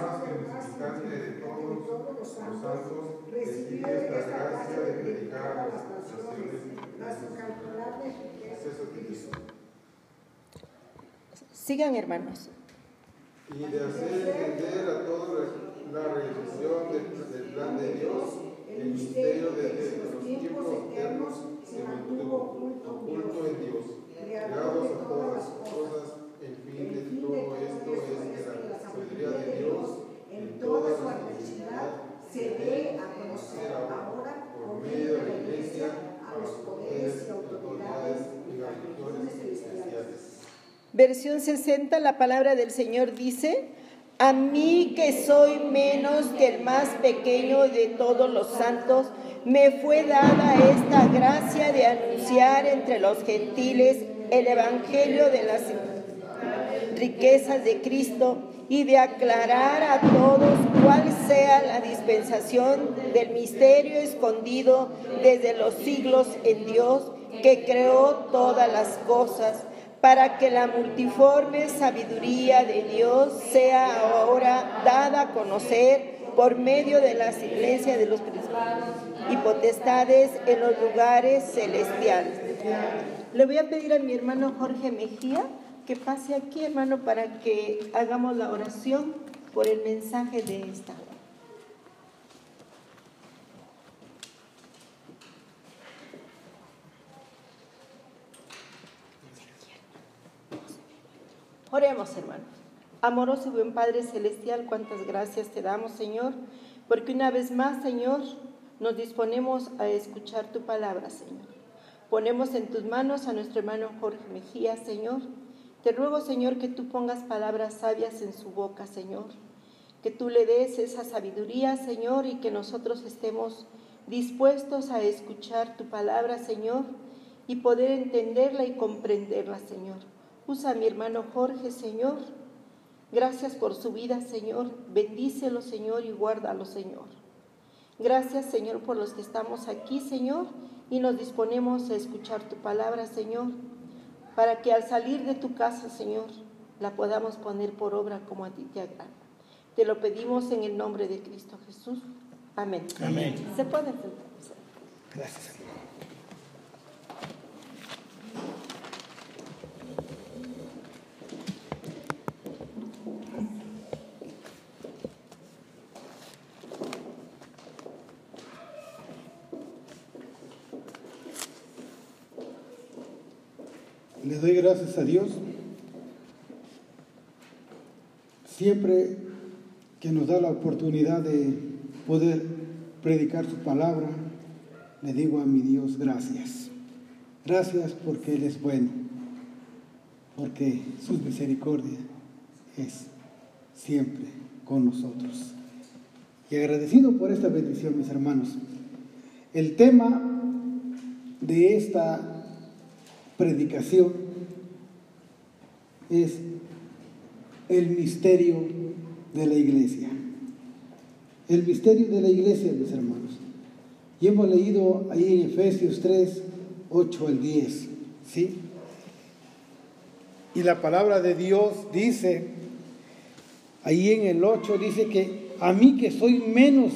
más que visitante de todos los santos, recibí esta gracia de predicar a las naciones las incalculables riquezas de Cristo. Sigan, hermanos. Y de hacer entender a todos la realización del, plan de Dios, el misterio de que los tiempos eternos se mantuvo oculto en Dios, creados a todas las cosas, el fin de todo es que la sabiduría de Dios en toda su adversidad se dé a conocer ahora por medio de la Iglesia a los poderes y autoridades y las regiones celestiales. Versión 60, la palabra del Señor dice, a mí que soy menos que el más pequeño de todos los santos, me fue dada esta gracia de anunciar entre los gentiles el Evangelio de las riquezas de Cristo y de aclarar a todos cuál sea la dispensación del misterio escondido desde los siglos en Dios que creó todas las cosas para que la multiforme sabiduría de Dios sea ahora dada a conocer por medio de las iglesias de los principados y potestades en los lugares celestiales. Le voy a pedir a mi hermano Jorge Mejía que pase aquí, hermano, para que hagamos la oración por el mensaje de esta Oremos, hermanos. Amoroso y buen Padre Celestial, cuántas gracias te damos, Señor, porque una vez más, Señor, nos disponemos a escuchar tu palabra, Señor. Ponemos en tus manos a nuestro hermano Jorge Mejía, Señor. Te ruego, Señor, que tú pongas palabras sabias en su boca, Señor. Que tú le des esa sabiduría, Señor, y que nosotros estemos dispuestos a escuchar tu palabra, Señor, y poder entenderla y comprenderla, Señor. Usa a mi hermano Jorge, Señor. Gracias por su vida, Señor. Bendícelo, Señor, y guárdalo, Señor. Gracias, Señor, por los que estamos aquí, Señor, y nos disponemos a escuchar tu palabra, Señor, para que al salir de tu casa, Señor, la podamos poner por obra como a ti te agrada. Te lo pedimos en el nombre de Cristo Jesús. Amén. Amén. Se puede Gracias. Le doy gracias a Dios siempre que nos da la oportunidad de poder predicar su palabra. Le digo a mi Dios gracias. Gracias porque Él es bueno, porque su misericordia es siempre con nosotros. Y agradecido por esta bendición, mis hermanos. El tema de esta predicación es el misterio de la iglesia. El misterio de la iglesia, mis hermanos. Y hemos leído ahí en Efesios 3, 8 al 10. ¿sí? Y la palabra de Dios dice, ahí en el 8 dice que a mí que soy menos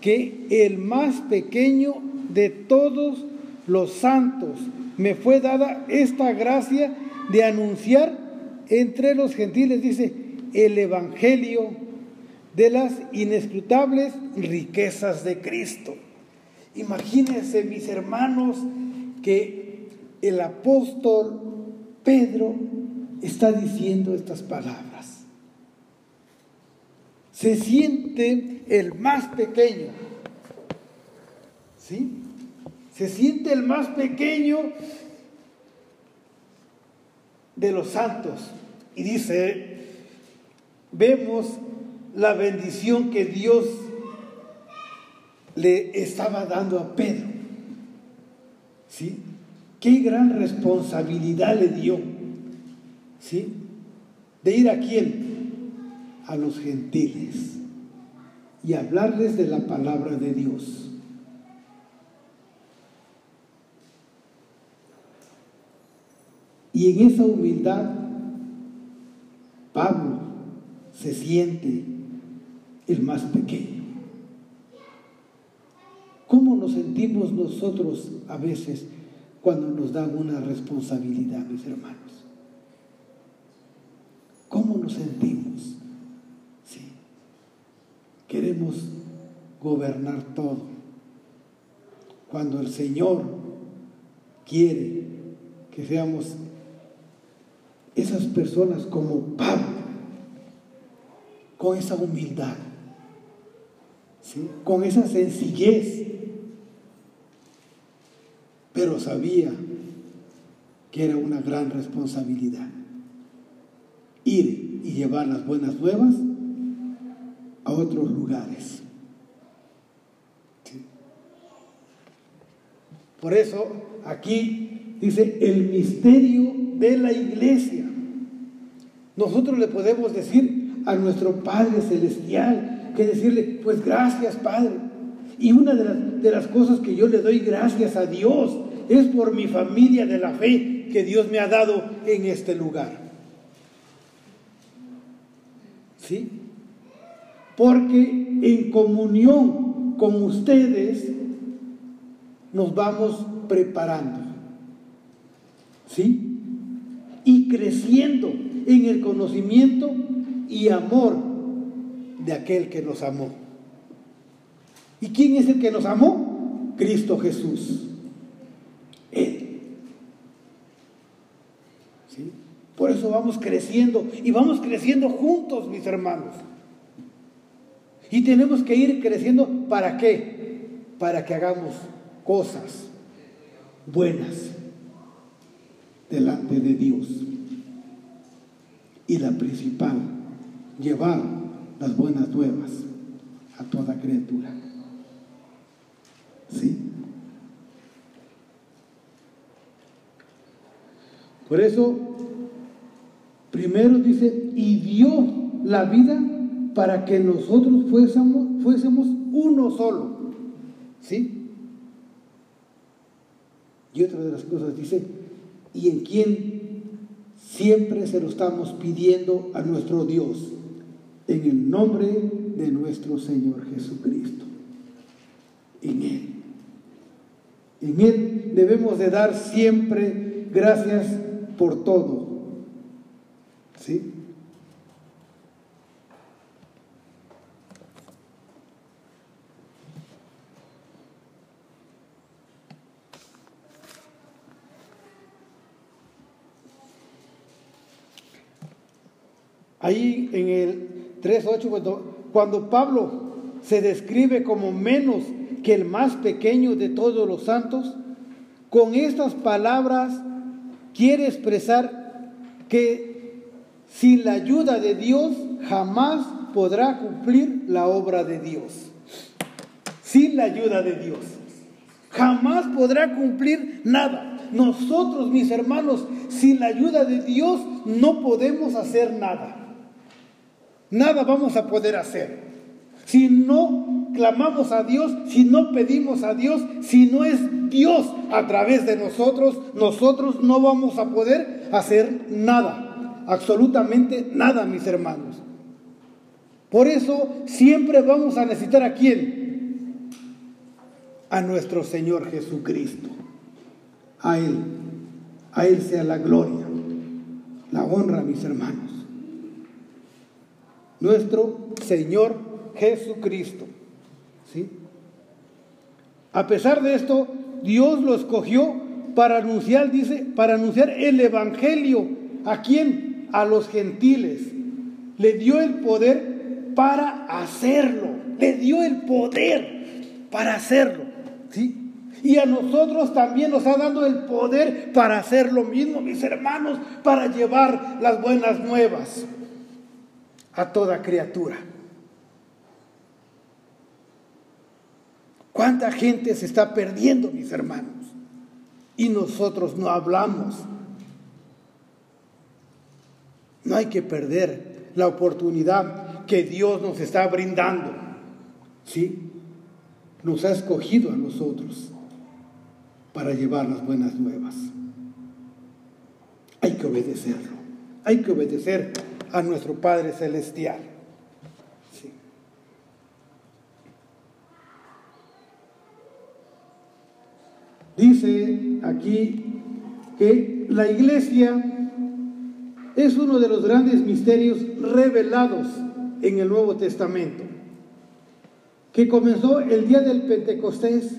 que el más pequeño de todos los santos, me fue dada esta gracia de anunciar entre los gentiles, dice, el Evangelio de las inescrutables riquezas de Cristo. Imagínense, mis hermanos, que el apóstol Pedro está diciendo estas palabras. Se siente el más pequeño. ¿Sí? Se siente el más pequeño de los santos. Y dice, vemos la bendición que Dios le estaba dando a Pedro. ¿Sí? Qué gran responsabilidad le dio. ¿Sí? De ir a quién? A los gentiles y hablarles de la palabra de Dios. Y en esa humildad, Pablo se siente el más pequeño. ¿Cómo nos sentimos nosotros a veces cuando nos dan una responsabilidad, mis hermanos? ¿Cómo nos sentimos? Sí. Queremos gobernar todo. Cuando el Señor quiere que seamos esas personas como Pablo, con esa humildad, con esa sencillez, pero sabía que era una gran responsabilidad ir y llevar las buenas nuevas a otros lugares. Por eso aquí dice el misterio de la iglesia. Nosotros le podemos decir a nuestro Padre Celestial que decirle, pues gracias Padre. Y una de las, cosas que yo le doy gracias a Dios es por mi familia de la fe que Dios me ha dado en este lugar. ¿Sí? Porque en comunión con ustedes nos vamos preparando. ¿Sí? Y creciendo en el conocimiento y amor de aquel que nos amó. ¿Y quién es el que nos amó? Cristo Jesús. Él. ¿Sí? Por eso vamos creciendo y vamos creciendo juntos, mis hermanos. Y tenemos que ir creciendo para qué? Para que hagamos cosas buenas delante de Dios. Y la principal, llevar las buenas nuevas a toda criatura. ¿Sí? Por eso, primero dice, y dio la vida para que nosotros fuésemos, fuésemos uno solo. ¿Sí? Y otra de las cosas dice, y en quien siempre se lo estamos pidiendo a nuestro Dios, en el nombre de nuestro Señor Jesucristo. En Él. En Él debemos de dar siempre gracias por todo. ¿Sí? Ahí en el 3.8, cuando, cuando Pablo se describe como menos que el más pequeño de todos los santos, con estas palabras quiere expresar que sin la ayuda de Dios jamás podrá cumplir la obra de Dios. Sin la ayuda de Dios. Jamás podrá cumplir nada. Nosotros, mis hermanos, sin la ayuda de Dios no podemos hacer nada nada vamos a poder hacer. Si no clamamos a Dios, si no pedimos a Dios, si no es Dios a través de nosotros, nosotros no vamos a poder hacer nada, absolutamente nada, mis hermanos. Por eso siempre vamos a necesitar a quién? A nuestro Señor Jesucristo. A Él, a Él sea la gloria, la honra, mis hermanos nuestro Señor Jesucristo. ¿Sí? A pesar de esto, Dios lo escogió para anunciar, dice, para anunciar el Evangelio. ¿A quién? A los gentiles. Le dio el poder para hacerlo. Le dio el poder para hacerlo. ¿Sí? Y a nosotros también nos ha dado el poder para hacer lo mismo, mis hermanos, para llevar las buenas nuevas a toda criatura. ¿Cuánta gente se está perdiendo, mis hermanos? Y nosotros no hablamos. No hay que perder la oportunidad que Dios nos está brindando. ¿Sí? Nos ha escogido a nosotros para llevar las buenas nuevas. Hay que obedecerlo. Hay que obedecer a nuestro Padre Celestial. Dice aquí que la iglesia es uno de los grandes misterios revelados en el Nuevo Testamento, que comenzó el día del Pentecostés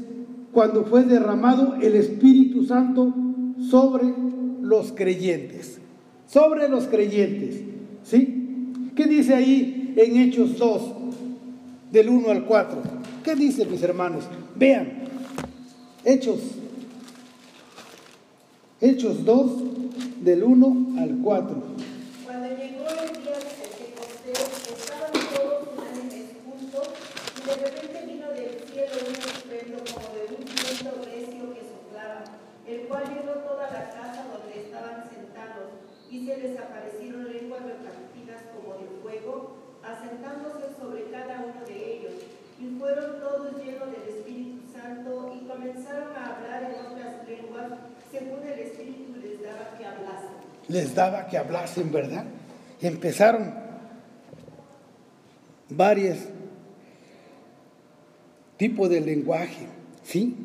cuando fue derramado el Espíritu Santo sobre los creyentes, sobre los creyentes. ¿Sí? ¿Qué dice ahí en Hechos 2, del 1 al 4? ¿Qué dice, mis hermanos? Vean, Hechos Hechos 2, del 1 al 4. Cuando llegó el día de Pentecostés, estaban todos unánimes juntos, y de repente vino del cielo un estruendo como de un viento recio que soplaba, el cual llenó toda la casa donde estaban sentados, y se les aparecieron lenguas repartidas como de fuego, asentándose sobre cada uno de ellos, y fueron todos llenos del Espíritu Santo, y comenzaron a hablar en otras lenguas según el Espíritu les daba que hablasen. Les daba que hablasen, ¿verdad? Y empezaron varios tipos de lenguaje, ¿sí?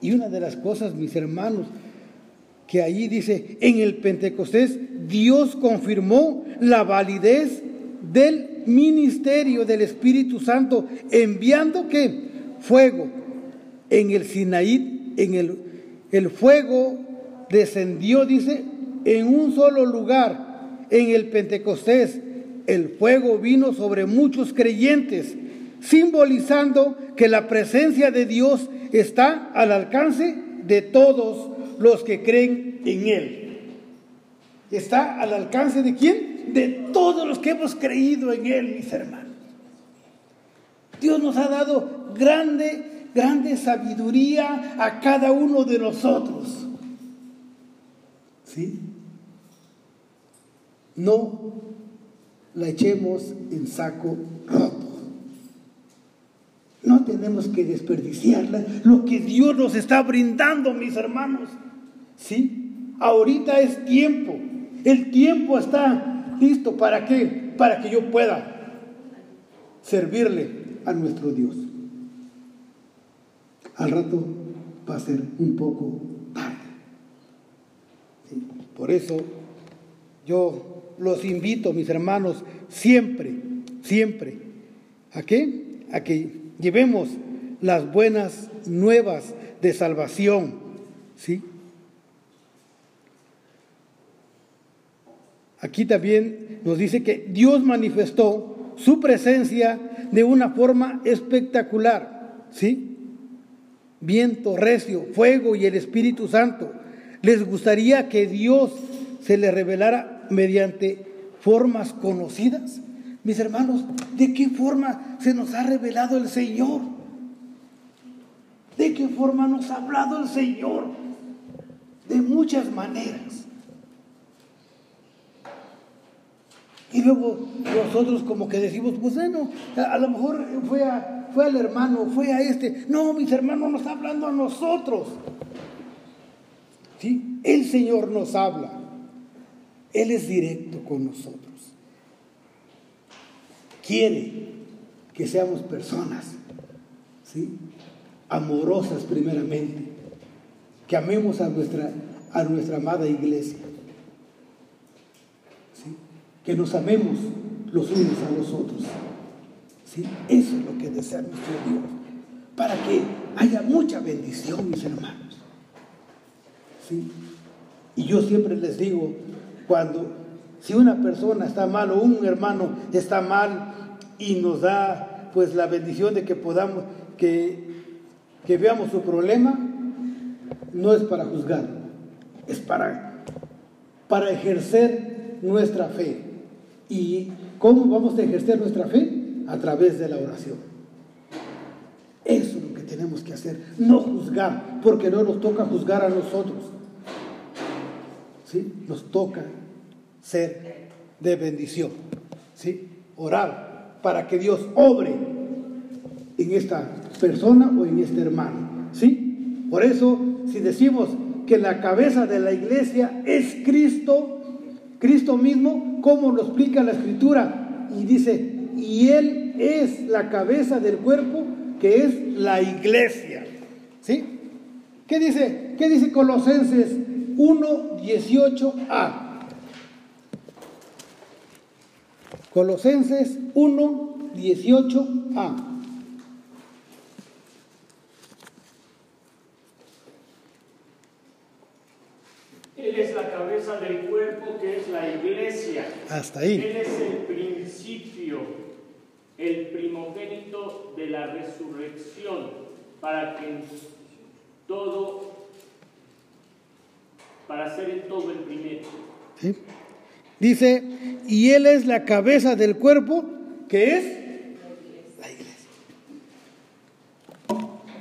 Y una de las cosas, mis hermanos, que allí dice, en el Pentecostés Dios confirmó la validez del ministerio del Espíritu Santo, enviando que fuego en el Sinaí, en el el fuego descendió, dice, en un solo lugar, en el Pentecostés. El fuego vino sobre muchos creyentes, simbolizando que la presencia de Dios está al alcance de todos los que creen en Él. ¿Está al alcance de quién? De todos los que hemos creído en Él, mis hermanos. Dios nos ha dado grande grande sabiduría a cada uno de nosotros. ¿Sí? No la echemos en saco roto. No tenemos que desperdiciarla, lo que Dios nos está brindando, mis hermanos. ¿Sí? Ahorita es tiempo. El tiempo está listo para qué? Para que yo pueda servirle a nuestro Dios al rato va a ser un poco tarde. Por eso yo los invito, mis hermanos, siempre, siempre, ¿a qué? A que llevemos las buenas nuevas de salvación, ¿sí? Aquí también nos dice que Dios manifestó su presencia de una forma espectacular, ¿sí? viento recio, fuego y el Espíritu Santo. Les gustaría que Dios se les revelara mediante formas conocidas. Mis hermanos, ¿de qué forma se nos ha revelado el Señor? ¿De qué forma nos ha hablado el Señor? De muchas maneras. Y luego nosotros como que decimos, pues bueno, a lo mejor fue a, fue al hermano, fue a este. No, mis hermanos nos está hablando a nosotros. ¿Sí? El Señor nos habla. Él es directo con nosotros. Quiere que seamos personas, ¿sí? Amorosas primeramente. Que amemos a nuestra, a nuestra amada iglesia. ¿Sí? Que nos amemos los unos a los otros. Eso es lo que desea nuestro Dios, para que haya mucha bendición, mis hermanos. ¿Sí? Y yo siempre les digo, cuando, si una persona está mal o un hermano está mal y nos da pues la bendición de que podamos, que, que veamos su problema, no es para juzgar, es para, para ejercer nuestra fe. ¿Y cómo vamos a ejercer nuestra fe? a través de la oración. Eso es lo que tenemos que hacer, no juzgar, porque no nos toca juzgar a nosotros. ¿Sí? Nos toca ser de bendición. ¿Sí? Orar para que Dios obre en esta persona o en este hermano. ¿Sí? Por eso, si decimos que la cabeza de la iglesia es Cristo, Cristo mismo, como lo explica la Escritura, y dice, y Él es la cabeza del cuerpo que es la iglesia. ¿Sí? ¿Qué dice? ¿Qué dice Colosenses 1, 18a? Colosenses 1, 18a. Él es la cabeza del cuerpo que es la iglesia. Hasta ahí. Él es el principio, el primogénito de la resurrección, para que todo, para ser en todo el primero. ¿Sí? Dice, y Él es la cabeza del cuerpo, que es la iglesia.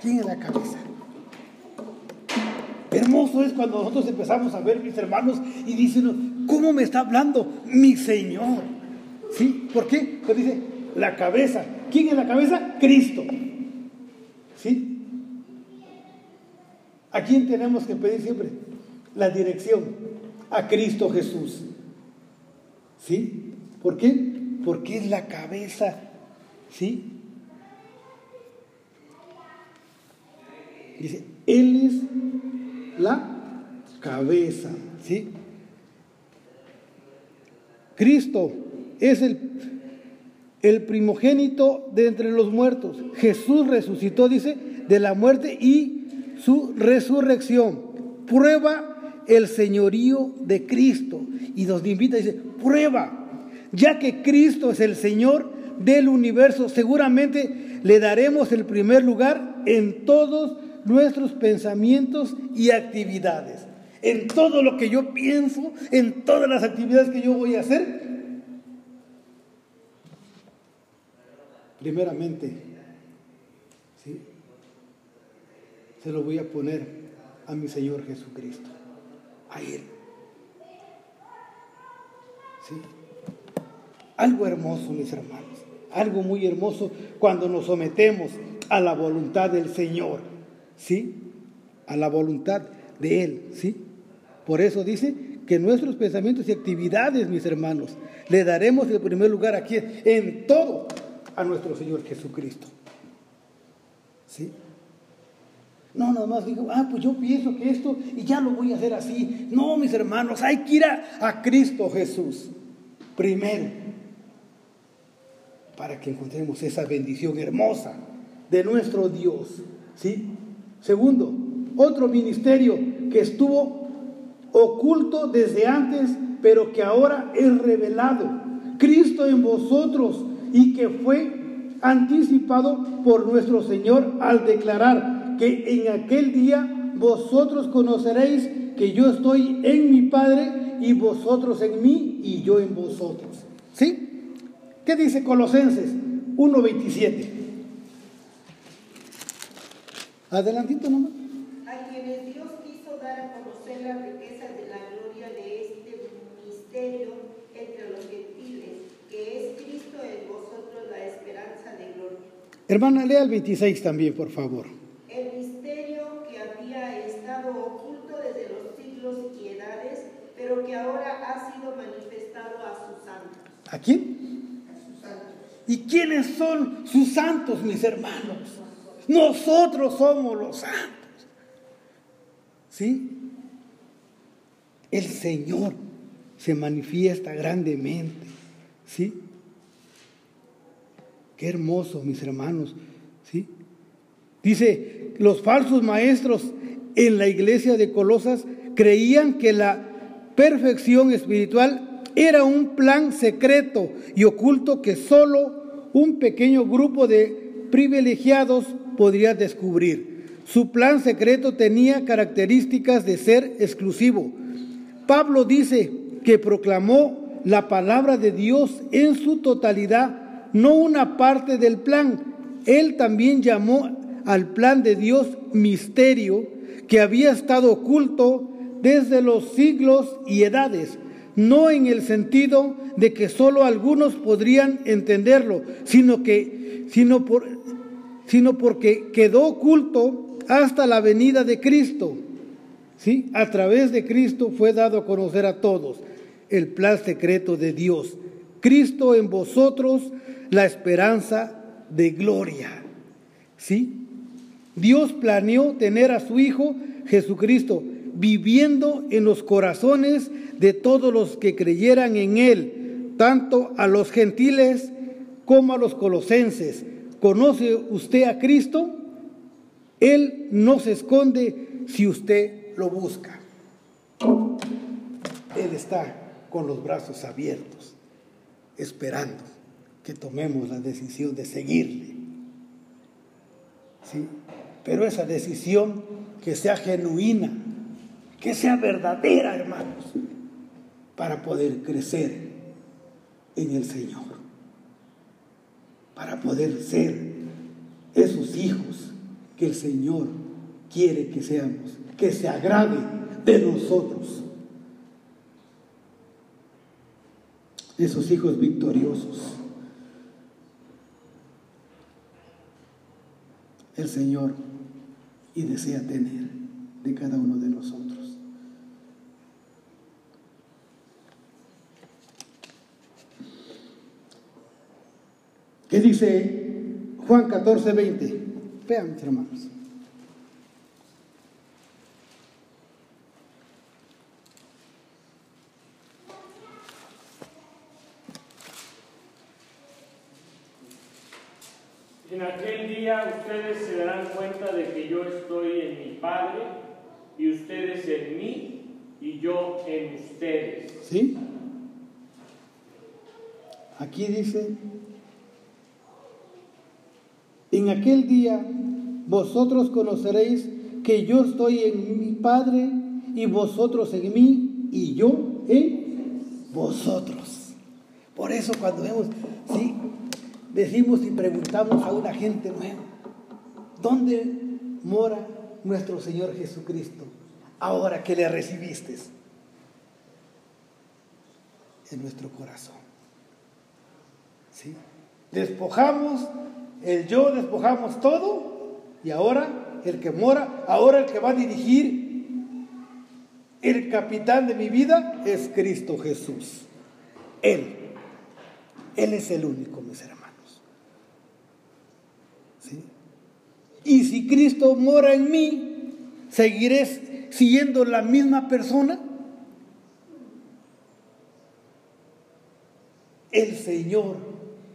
¿Quién es la cabeza? Hermoso es cuando nosotros empezamos a ver, mis hermanos, y dicen, ¿cómo me está hablando mi Señor? ¿Sí? ¿Por qué? Pues dice, la cabeza. ¿Quién es la cabeza? Cristo. ¿Sí? ¿A quién tenemos que pedir siempre? La dirección. A Cristo Jesús. ¿Sí? ¿Por qué? Porque es la cabeza. ¿Sí? Dice, Él es la cabeza. ¿Sí? Cristo es el, el primogénito de entre los muertos. Jesús resucitó, dice, de la muerte y su resurrección. Prueba el señorío de Cristo. Y nos invita, dice, prueba. Ya que Cristo es el Señor del universo, seguramente le daremos el primer lugar en todos nuestros pensamientos y actividades. En todo lo que yo pienso, en todas las actividades que yo voy a hacer, primeramente, ¿sí? se lo voy a poner a mi Señor Jesucristo, a Él. ¿Sí? Algo hermoso, mis hermanos, algo muy hermoso cuando nos sometemos a la voluntad del Señor, ¿sí? A la voluntad de Él, ¿sí? Por eso dice que nuestros pensamientos y actividades, mis hermanos, le daremos el primer lugar aquí en todo a nuestro Señor Jesucristo. ¿Sí? No, nada más digo, ah, pues yo pienso que esto y ya lo voy a hacer así. No, mis hermanos, hay que ir a, a Cristo Jesús primero para que encontremos esa bendición hermosa de nuestro Dios. ¿Sí? Segundo, otro ministerio que estuvo oculto desde antes, pero que ahora es revelado. Cristo en vosotros y que fue anticipado por nuestro Señor al declarar que en aquel día vosotros conoceréis que yo estoy en mi Padre y vosotros en mí y yo en vosotros. ¿Sí? ¿Qué dice Colosenses 1.27? Adelantito nomás. A quienes Dios quiso dar a conocer las riquezas de la gloria de este misterio entre los gentiles, que es Cristo en vosotros la esperanza de gloria. Hermana, lea el 26 también, por favor. El misterio que había estado oculto desde los siglos y edades, pero que ahora ha sido manifestado a sus santos. ¿A quién? A sus santos. ¿Y quiénes son sus santos, mis hermanos? Nosotros somos los santos. ¿Sí? El Señor se manifiesta grandemente. ¿Sí? Qué hermoso, mis hermanos. ¿Sí? Dice, los falsos maestros en la iglesia de Colosas creían que la perfección espiritual era un plan secreto y oculto que solo un pequeño grupo de privilegiados podría descubrir. Su plan secreto tenía características de ser exclusivo. Pablo dice que proclamó la palabra de Dios en su totalidad, no una parte del plan. Él también llamó al plan de Dios misterio que había estado oculto desde los siglos y edades, no en el sentido de que solo algunos podrían entenderlo, sino que sino por sino porque quedó oculto hasta la venida de Cristo. ¿Sí? A través de Cristo fue dado a conocer a todos el plan secreto de Dios. Cristo en vosotros, la esperanza de gloria. ¿Sí? Dios planeó tener a su Hijo Jesucristo, viviendo en los corazones de todos los que creyeran en Él, tanto a los gentiles como a los colosenses. ¿Conoce usted a Cristo? Él no se esconde si usted lo busca. Él está con los brazos abiertos, esperando que tomemos la decisión de seguirle. ¿Sí? Pero esa decisión que sea genuina, que sea verdadera, hermanos, para poder crecer en el Señor, para poder ser esos hijos que el Señor quiere que seamos, que se agrade de nosotros. Esos hijos victoriosos. El Señor y desea tener de cada uno de nosotros. ¿Qué dice Juan 14, 20? Vean, mis hermanos. En aquel día ustedes se darán cuenta de que yo estoy en mi Padre y ustedes en mí y yo en ustedes. ¿Sí? Aquí dice, en aquel día vosotros conoceréis que yo estoy en mi Padre y vosotros en mí y yo en vosotros. Por eso cuando vemos, sí, decimos y preguntamos a una gente nueva, ¿dónde mora nuestro Señor Jesucristo ahora que le recibiste? En nuestro corazón. ¿Sí? Despojamos el yo, despojamos todo y ahora el que mora, ahora el que va a dirigir el capitán de mi vida es Cristo Jesús. Él. Él es el único, mis hermanos. ¿Sí? Y si Cristo mora en mí, ¿seguiré siendo la misma persona? El Señor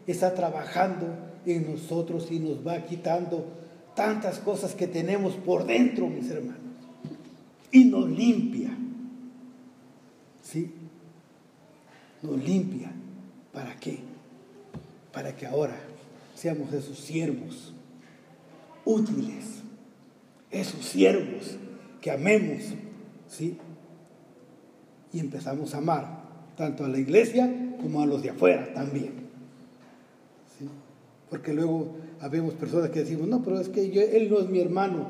está trabajando en nosotros y nos va quitando tantas cosas que tenemos por dentro, mis hermanos. Y nos limpia. ¿Sí? Nos limpia. ¿Para qué? Para que ahora seamos esos siervos útiles, esos siervos que amemos, ¿sí? Y empezamos a amar tanto a la iglesia como a los de afuera también. Porque luego habemos personas que decimos, no, pero es que yo, él no es mi hermano.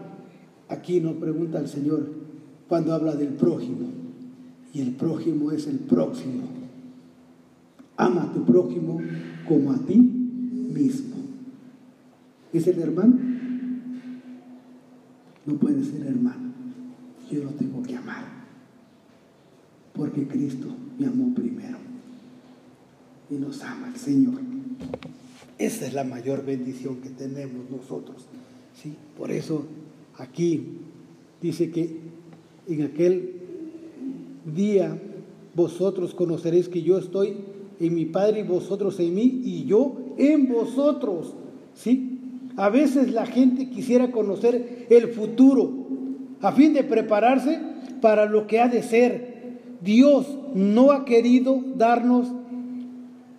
Aquí nos pregunta el Señor cuando habla del prójimo. Y el prójimo es el próximo. Ama a tu prójimo como a ti mismo. ¿Es el hermano? No puede ser hermano. Yo lo tengo que amar. Porque Cristo me amó primero. Y nos ama el Señor. Esa es la mayor bendición que tenemos nosotros. ¿sí? Por eso aquí dice que en aquel día vosotros conoceréis que yo estoy en mi Padre y vosotros en mí y yo en vosotros. ¿Sí? A veces la gente quisiera conocer el futuro a fin de prepararse para lo que ha de ser. Dios no ha querido darnos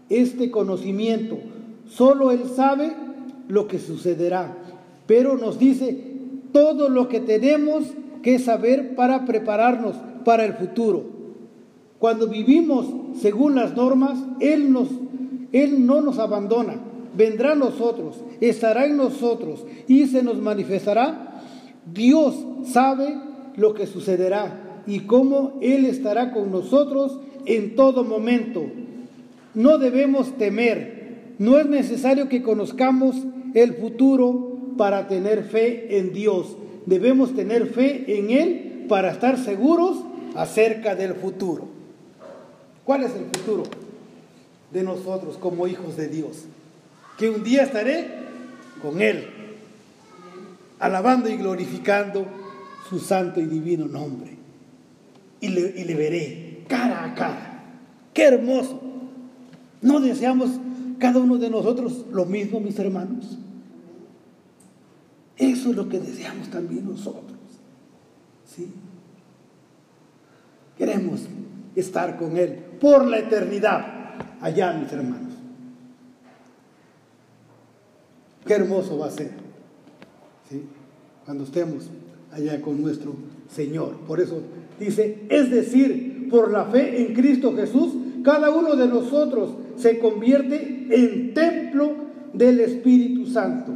este conocimiento. Solo Él sabe lo que sucederá. Pero nos dice todo lo que tenemos que saber para prepararnos para el futuro. Cuando vivimos según las normas, Él, nos, Él no nos abandona. Vendrá a nosotros, estará en nosotros y se nos manifestará. Dios sabe lo que sucederá y cómo Él estará con nosotros en todo momento. No debemos temer. No es necesario que conozcamos el futuro para tener fe en Dios. Debemos tener fe en Él para estar seguros acerca del futuro. ¿Cuál es el futuro de nosotros como hijos de Dios? Que un día estaré con Él, alabando y glorificando su santo y divino nombre. Y le, y le veré cara a cara. Qué hermoso. ¿No deseamos cada uno de nosotros lo mismo, mis hermanos? Eso es lo que deseamos también nosotros. ¿Sí? Queremos estar con Él por la eternidad, allá, mis hermanos. Qué hermoso va a ser, ¿sí? Cuando estemos allá con nuestro Señor. Por eso dice, es decir, por la fe en Cristo Jesús, cada uno de nosotros se convierte en templo del Espíritu Santo.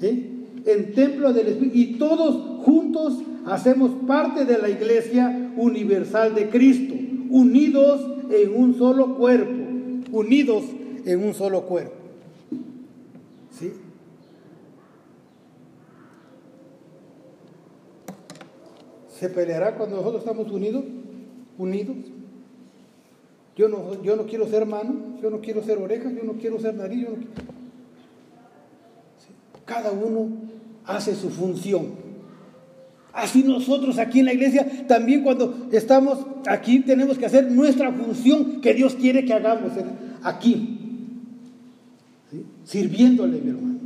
En templo del Espíritu. Y todos juntos hacemos parte de la iglesia universal de Cristo, unidos en un solo cuerpo. Unidos en un solo cuerpo. ¿Sí? ¿Se peleará cuando nosotros estamos unidos? Unidos. Yo no, yo no quiero ser mano, yo no quiero ser oreja, yo no quiero ser nariz. Cada uno hace su función. Así nosotros aquí en la iglesia, también cuando estamos aquí, tenemos que hacer nuestra función que Dios quiere que hagamos aquí. Sirviéndole, mi hermano.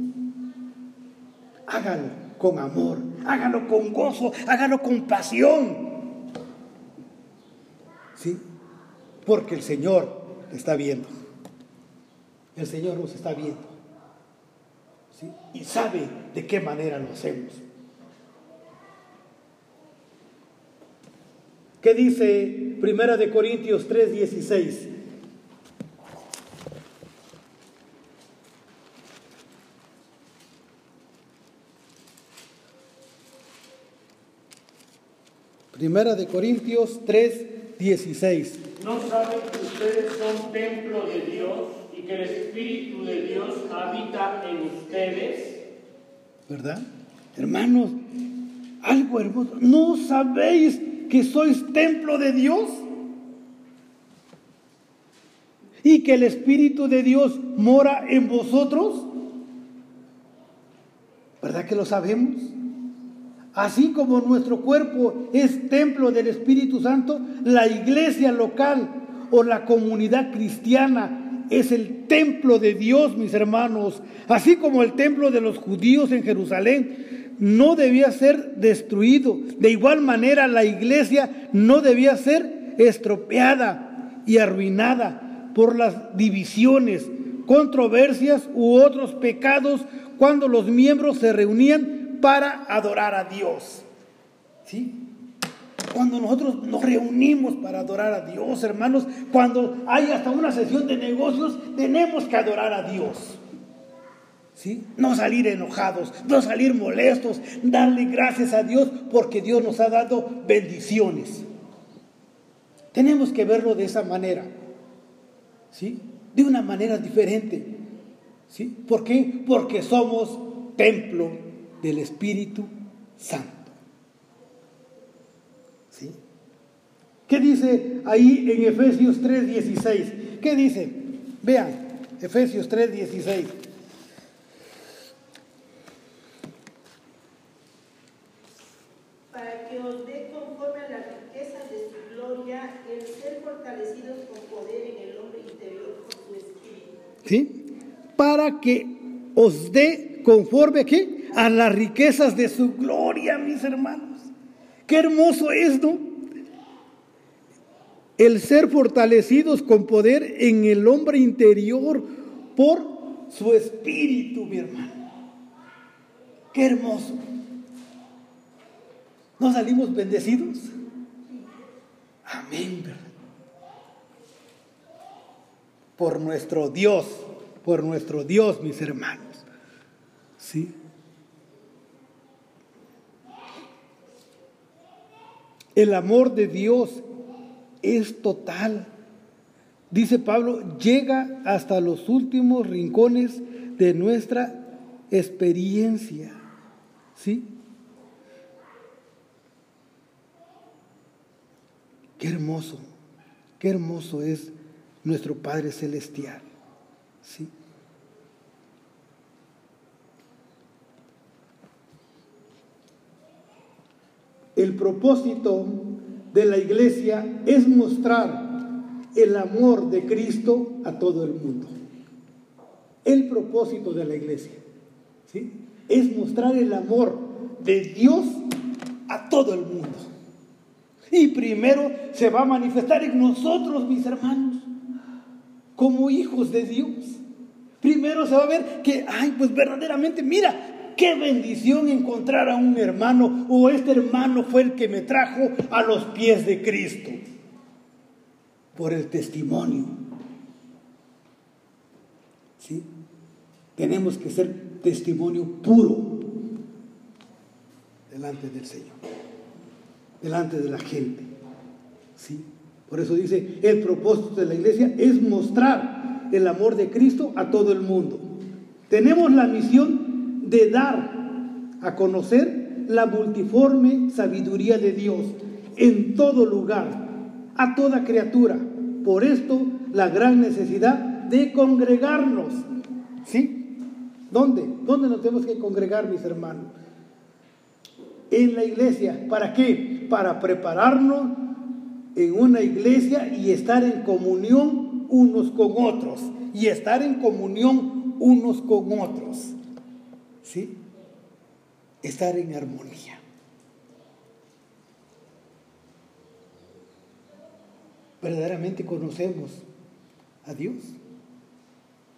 Hágalo con amor, hágalo con gozo, hágalo con pasión. ¿Sí? Porque el Señor está viendo. El Señor nos está viendo. Y sabe de qué manera lo hacemos. ¿Qué dice Primera de Corintios 3:16? Primera de Corintios 3:16. ¿No saben que ustedes son templo de Dios y que el Espíritu de Dios habita en ustedes? ¿Verdad? Hermanos, algo hermoso. ¿No sabéis que sois templo de Dios? Y que el Espíritu de Dios mora en vosotros. ¿Verdad que lo sabemos? Así como nuestro cuerpo es templo del Espíritu Santo, la iglesia local o la comunidad cristiana es el templo de Dios, mis hermanos. Así como el templo de los judíos en Jerusalén no debía ser destruido. De igual manera la iglesia no debía ser estropeada y arruinada por las divisiones, controversias u otros pecados cuando los miembros se reunían para adorar a Dios. ¿Sí? Cuando nosotros nos reunimos para adorar a Dios, hermanos, cuando hay hasta una sesión de negocios, tenemos que adorar a Dios. ¿Sí? No salir enojados, no salir molestos, darle gracias a Dios porque Dios nos ha dado bendiciones. Tenemos que verlo de esa manera. ¿Sí? De una manera diferente. ¿Sí? ¿Por qué? Porque somos templo del Espíritu Santo. ¿Sí? ¿Qué dice ahí en Efesios 3:16? ¿Qué dice? Vean, Efesios 3:16. Para que os dé conforme a la riqueza de su gloria el ser fortalecidos con poder en el hombre interior por su espíritu. ¿Sí? Para que os dé conforme a qué? A las riquezas de su gloria, mis hermanos. Qué hermoso es, ¿no? El ser fortalecidos con poder en el hombre interior por su espíritu, mi hermano. Qué hermoso. ¿No salimos bendecidos? Amén, ¿verdad? Por nuestro Dios, por nuestro Dios, mis hermanos. ¿Sí? El amor de Dios es total. Dice Pablo, llega hasta los últimos rincones de nuestra experiencia. ¿Sí? Qué hermoso, qué hermoso es nuestro Padre Celestial. ¿Sí? El propósito de la iglesia es mostrar el amor de Cristo a todo el mundo. El propósito de la iglesia ¿sí? es mostrar el amor de Dios a todo el mundo. Y primero se va a manifestar en nosotros, mis hermanos, como hijos de Dios. Primero se va a ver que, ay, pues verdaderamente, mira, qué bendición encontrar a un hermano o este hermano fue el que me trajo a los pies de Cristo por el testimonio. ¿Sí? Tenemos que ser testimonio puro delante del Señor, delante de la gente. ¿Sí? Por eso dice, el propósito de la iglesia es mostrar el amor de Cristo a todo el mundo. Tenemos la misión de dar a conocer la multiforme sabiduría de Dios en todo lugar, a toda criatura. Por esto la gran necesidad de congregarnos. ¿Sí? ¿Dónde? ¿Dónde nos tenemos que congregar, mis hermanos? En la iglesia. ¿Para qué? Para prepararnos en una iglesia y estar en comunión unos con otros. Y estar en comunión unos con otros. ¿Sí? Estar en armonía. verdaderamente conocemos a Dios.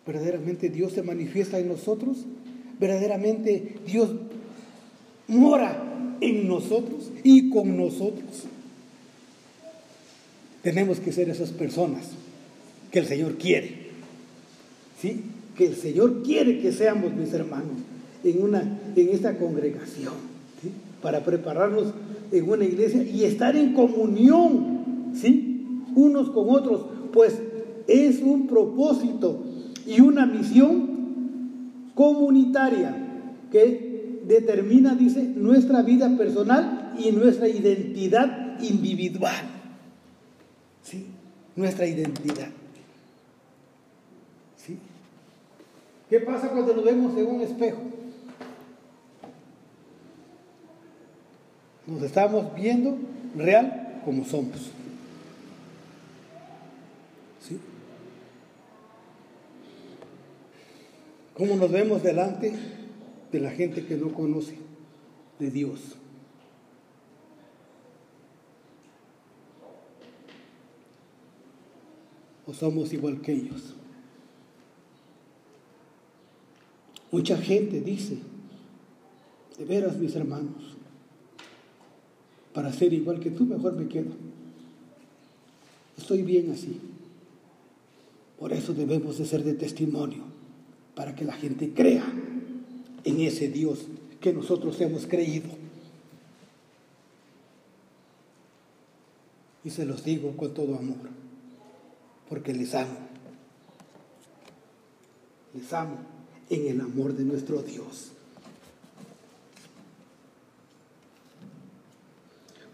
Verdaderamente Dios se manifiesta en nosotros. Verdaderamente Dios mora en nosotros y con nosotros. Tenemos que ser esas personas que el Señor quiere. ¿Sí? Que el Señor quiere que seamos mis hermanos en, una, en esta congregación. Para prepararnos en una iglesia y estar en comunión. ¿Sí? unos con otros, pues es un propósito y una misión comunitaria que determina, dice, nuestra vida personal y nuestra identidad individual. ¿Sí? Nuestra identidad. ¿Sí? ¿Qué pasa cuando nos vemos en un espejo? Nos estamos viendo real como somos. ¿Cómo nos vemos delante de la gente que no conoce de Dios? ¿O somos igual que ellos? Mucha gente dice, de veras mis hermanos, para ser igual que tú mejor me quedo. Estoy bien así. Por eso debemos de ser de testimonio para que la gente crea en ese Dios que nosotros hemos creído. Y se los digo con todo amor, porque les amo. Les amo en el amor de nuestro Dios.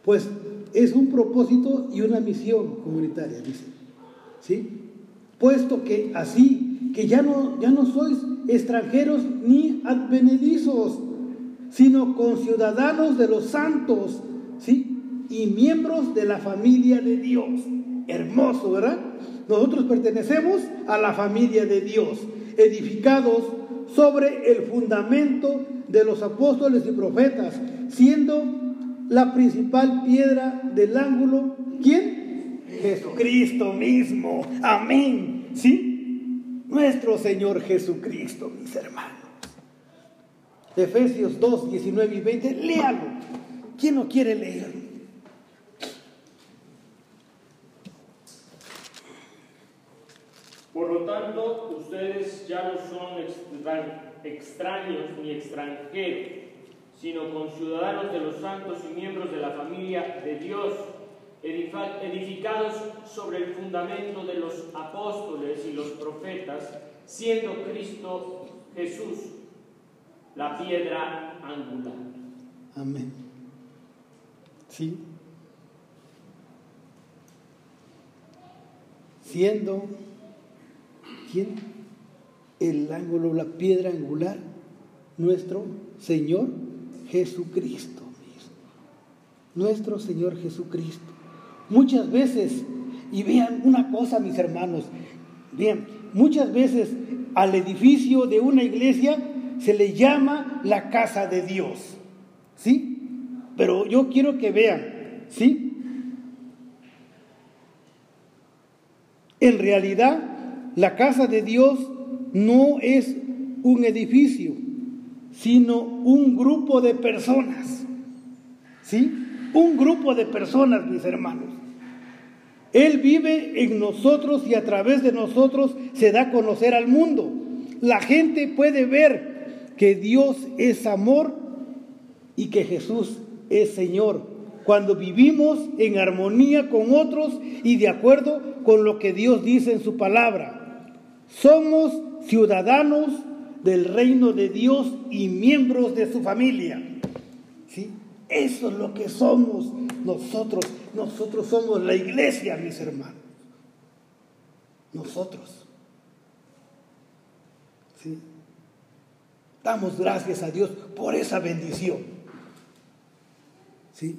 Pues es un propósito y una misión comunitaria, dice. ¿Sí? Puesto que así que ya no, ya no sois extranjeros ni advenedizos, sino conciudadanos de los santos, ¿sí? Y miembros de la familia de Dios. Hermoso, ¿verdad? Nosotros pertenecemos a la familia de Dios, edificados sobre el fundamento de los apóstoles y profetas, siendo la principal piedra del ángulo, ¿quién? Jesucristo mismo. Amén. ¿Sí? nuestro Señor Jesucristo, mis hermanos. Efesios 2, 19 y 20, léalo. ¿Quién no quiere leer? Por lo tanto, ustedes ya no son extraños ni extranjeros, sino conciudadanos de los santos y miembros de la familia de Dios edificados sobre el fundamento de los apóstoles y los profetas, siendo Cristo Jesús la piedra angular. Amén. Sí. Siendo, ¿quién? El ángulo, la piedra angular, nuestro Señor Jesucristo mismo. nuestro Señor Jesucristo. Muchas veces, y vean una cosa mis hermanos, bien, muchas veces al edificio de una iglesia se le llama la casa de Dios, ¿sí? Pero yo quiero que vean, ¿sí? En realidad, la casa de Dios no es un edificio, sino un grupo de personas. ¿Sí? Un grupo de personas, mis hermanos. Él vive en nosotros y a través de nosotros se da a conocer al mundo. La gente puede ver que Dios es amor y que Jesús es Señor cuando vivimos en armonía con otros y de acuerdo con lo que Dios dice en su palabra. Somos ciudadanos del reino de Dios y miembros de su familia. ¿Sí? Eso es lo que somos nosotros. Nosotros somos la iglesia, mis hermanos. Nosotros. ¿Sí? Damos gracias a Dios por esa bendición. ¿Sí?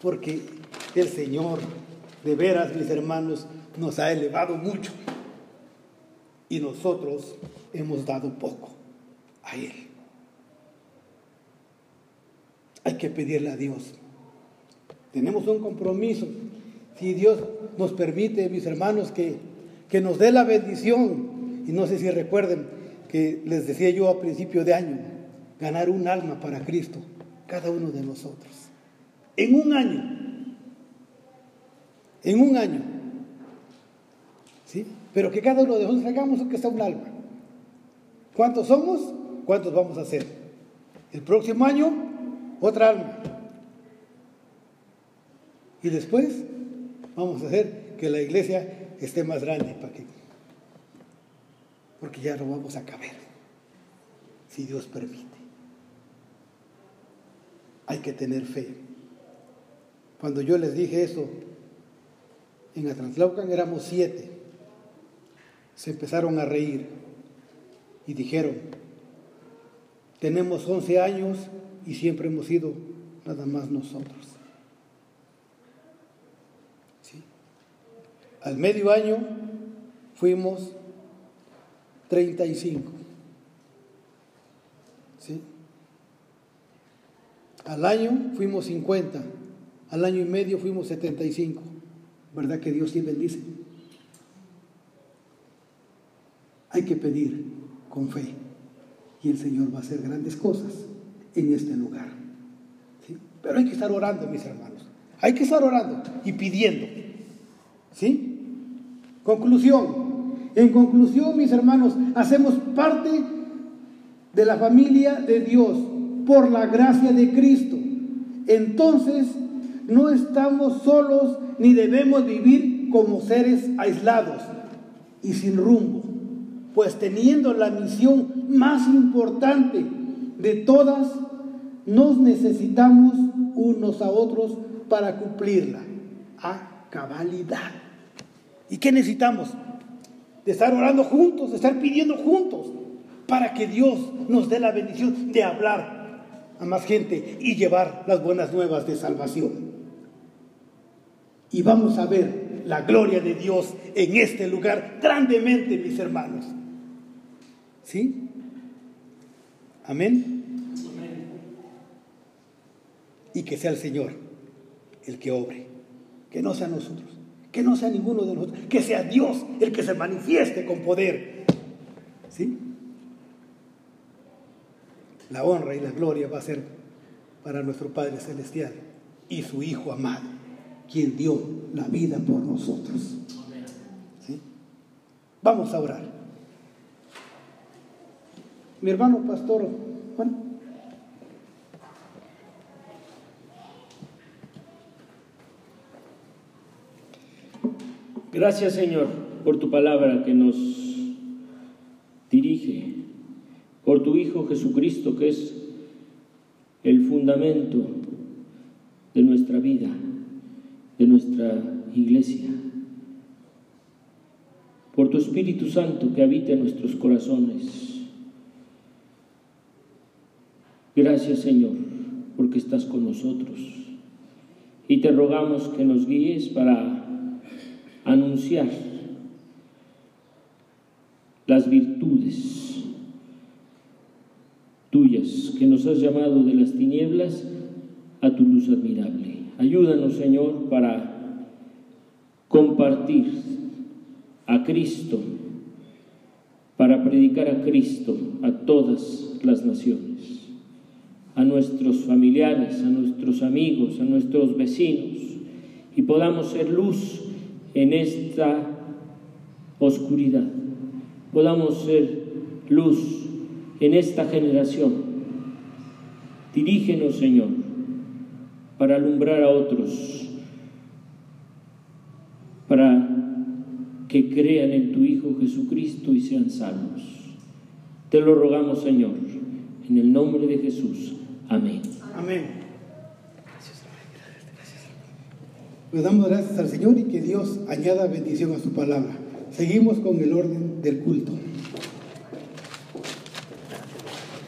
porque el Señor, de veras, mis hermanos, nos ha elevado mucho y nosotros hemos dado poco a Él. Hay que pedirle a Dios. Tenemos un compromiso. Si Dios nos permite, mis hermanos, que, que nos dé la bendición, y no sé si recuerden que les decía yo a principio de año, ganar un alma para Cristo, cada uno de nosotros en un año. En un año. Pero que cada uno de nosotros hagamos que sea un alma. ¿Cuántos somos? ¿Cuántos vamos a ser? El próximo año, otra alma. Y después vamos a hacer que la iglesia esté más grande para que, porque ya no vamos a caber, si Dios permite. Hay que tener fe. Cuando yo les dije eso, en Atlantlaucan éramos siete. Se empezaron a reír y dijeron, tenemos 11 años y siempre hemos sido nada más nosotros. Al medio año fuimos 35. ¿Sí? Al año fuimos 50. Al año y medio fuimos 75. ¿Verdad que Dios sí bendice? Hay que pedir con fe y el Señor va a hacer grandes cosas en este lugar. Pero hay que estar orando, mis hermanos. Hay que estar orando y pidiendo. ¿Sí? Conclusión. En conclusión, mis hermanos, hacemos parte de la familia de Dios por la gracia de Cristo. Entonces, no estamos solos ni debemos vivir como seres aislados y sin rumbo, pues teniendo la misión más importante de todas, nos necesitamos unos a otros para cumplirla a cabalidad. ¿Y qué necesitamos? De estar orando juntos, de estar pidiendo juntos, para que Dios nos dé la bendición de hablar a más gente y llevar las buenas nuevas de salvación y vamos a ver la gloria de Dios en este lugar grandemente, mis hermanos. ¿Sí? Amén. Y que sea el Señor el que obre, que no sea nosotros, que no sea ninguno de nosotros, que sea Dios el que se manifieste con poder. ¿Sí? La honra y la gloria va a ser para nuestro Padre Celestial y su Hijo amado quien dio la vida por nosotros. Vamos a orar. Mi hermano pastor Juan. Gracias Señor por tu palabra que nos dirige, por tu Hijo Jesucristo que es el fundamento de nuestra vida de nuestra iglesia, por tu Espíritu Santo que habita en nuestros corazones. Gracias Señor, porque estás con nosotros. y te rogamos que nos guíes para anunciar las virtudes tuyas que nos has llamado de las tinieblas a tu luz admirable. Ayúdanos, Señor, para compartir a Cristo, para predicar a Cristo a todas las naciones, a nuestros familiares, a nuestros amigos, a nuestros vecinos, y podamos ser luz en esta oscuridad, podamos ser luz en esta generación. Dirígenos, Señor, para alumbrar a otros, para que crean en tu Hijo Jesucristo y sean salvos. Te lo rogamos, Señor, en el nombre de Jesús. Amén. Amén. Pues damos gracias al Señor y que Dios añada bendición a su palabra. Seguimos con el orden del culto.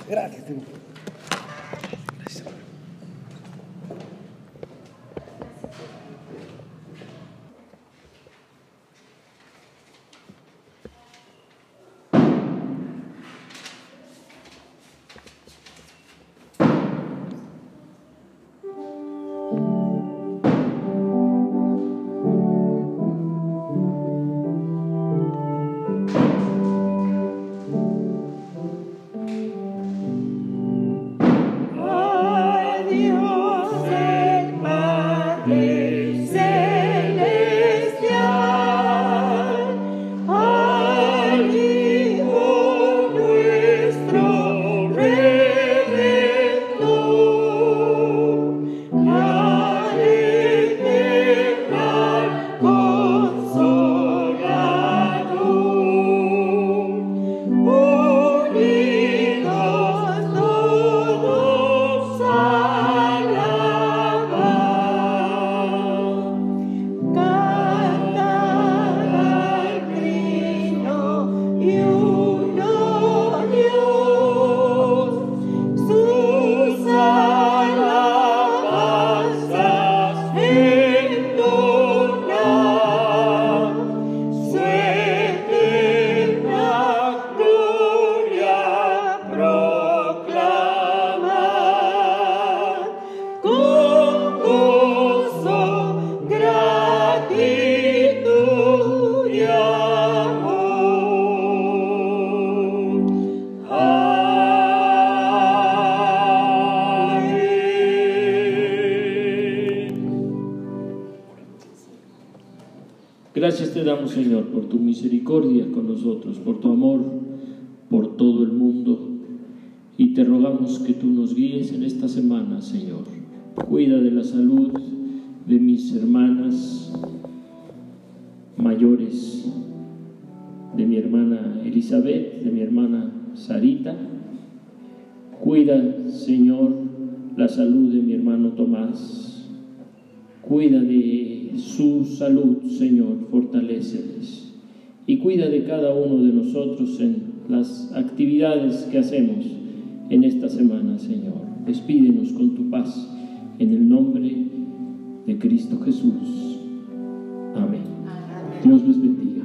Gracias. Señor, por tu amor por todo el mundo. Y te rogamos que tú nos guíes en esta semana, Señor. Cuida de la salud de mis hermanas mayores, de mi hermana Elizabeth, de mi hermana Sarita. Cuida, Señor, la salud de mi hermano Tomás. Cuida de su salud, Señor, fortaleceles. Y cuida de cada uno de nosotros en las actividades que hacemos en esta semana, Señor. Despídenos con tu paz en el nombre de Cristo Jesús. Amén. Dios les bendiga.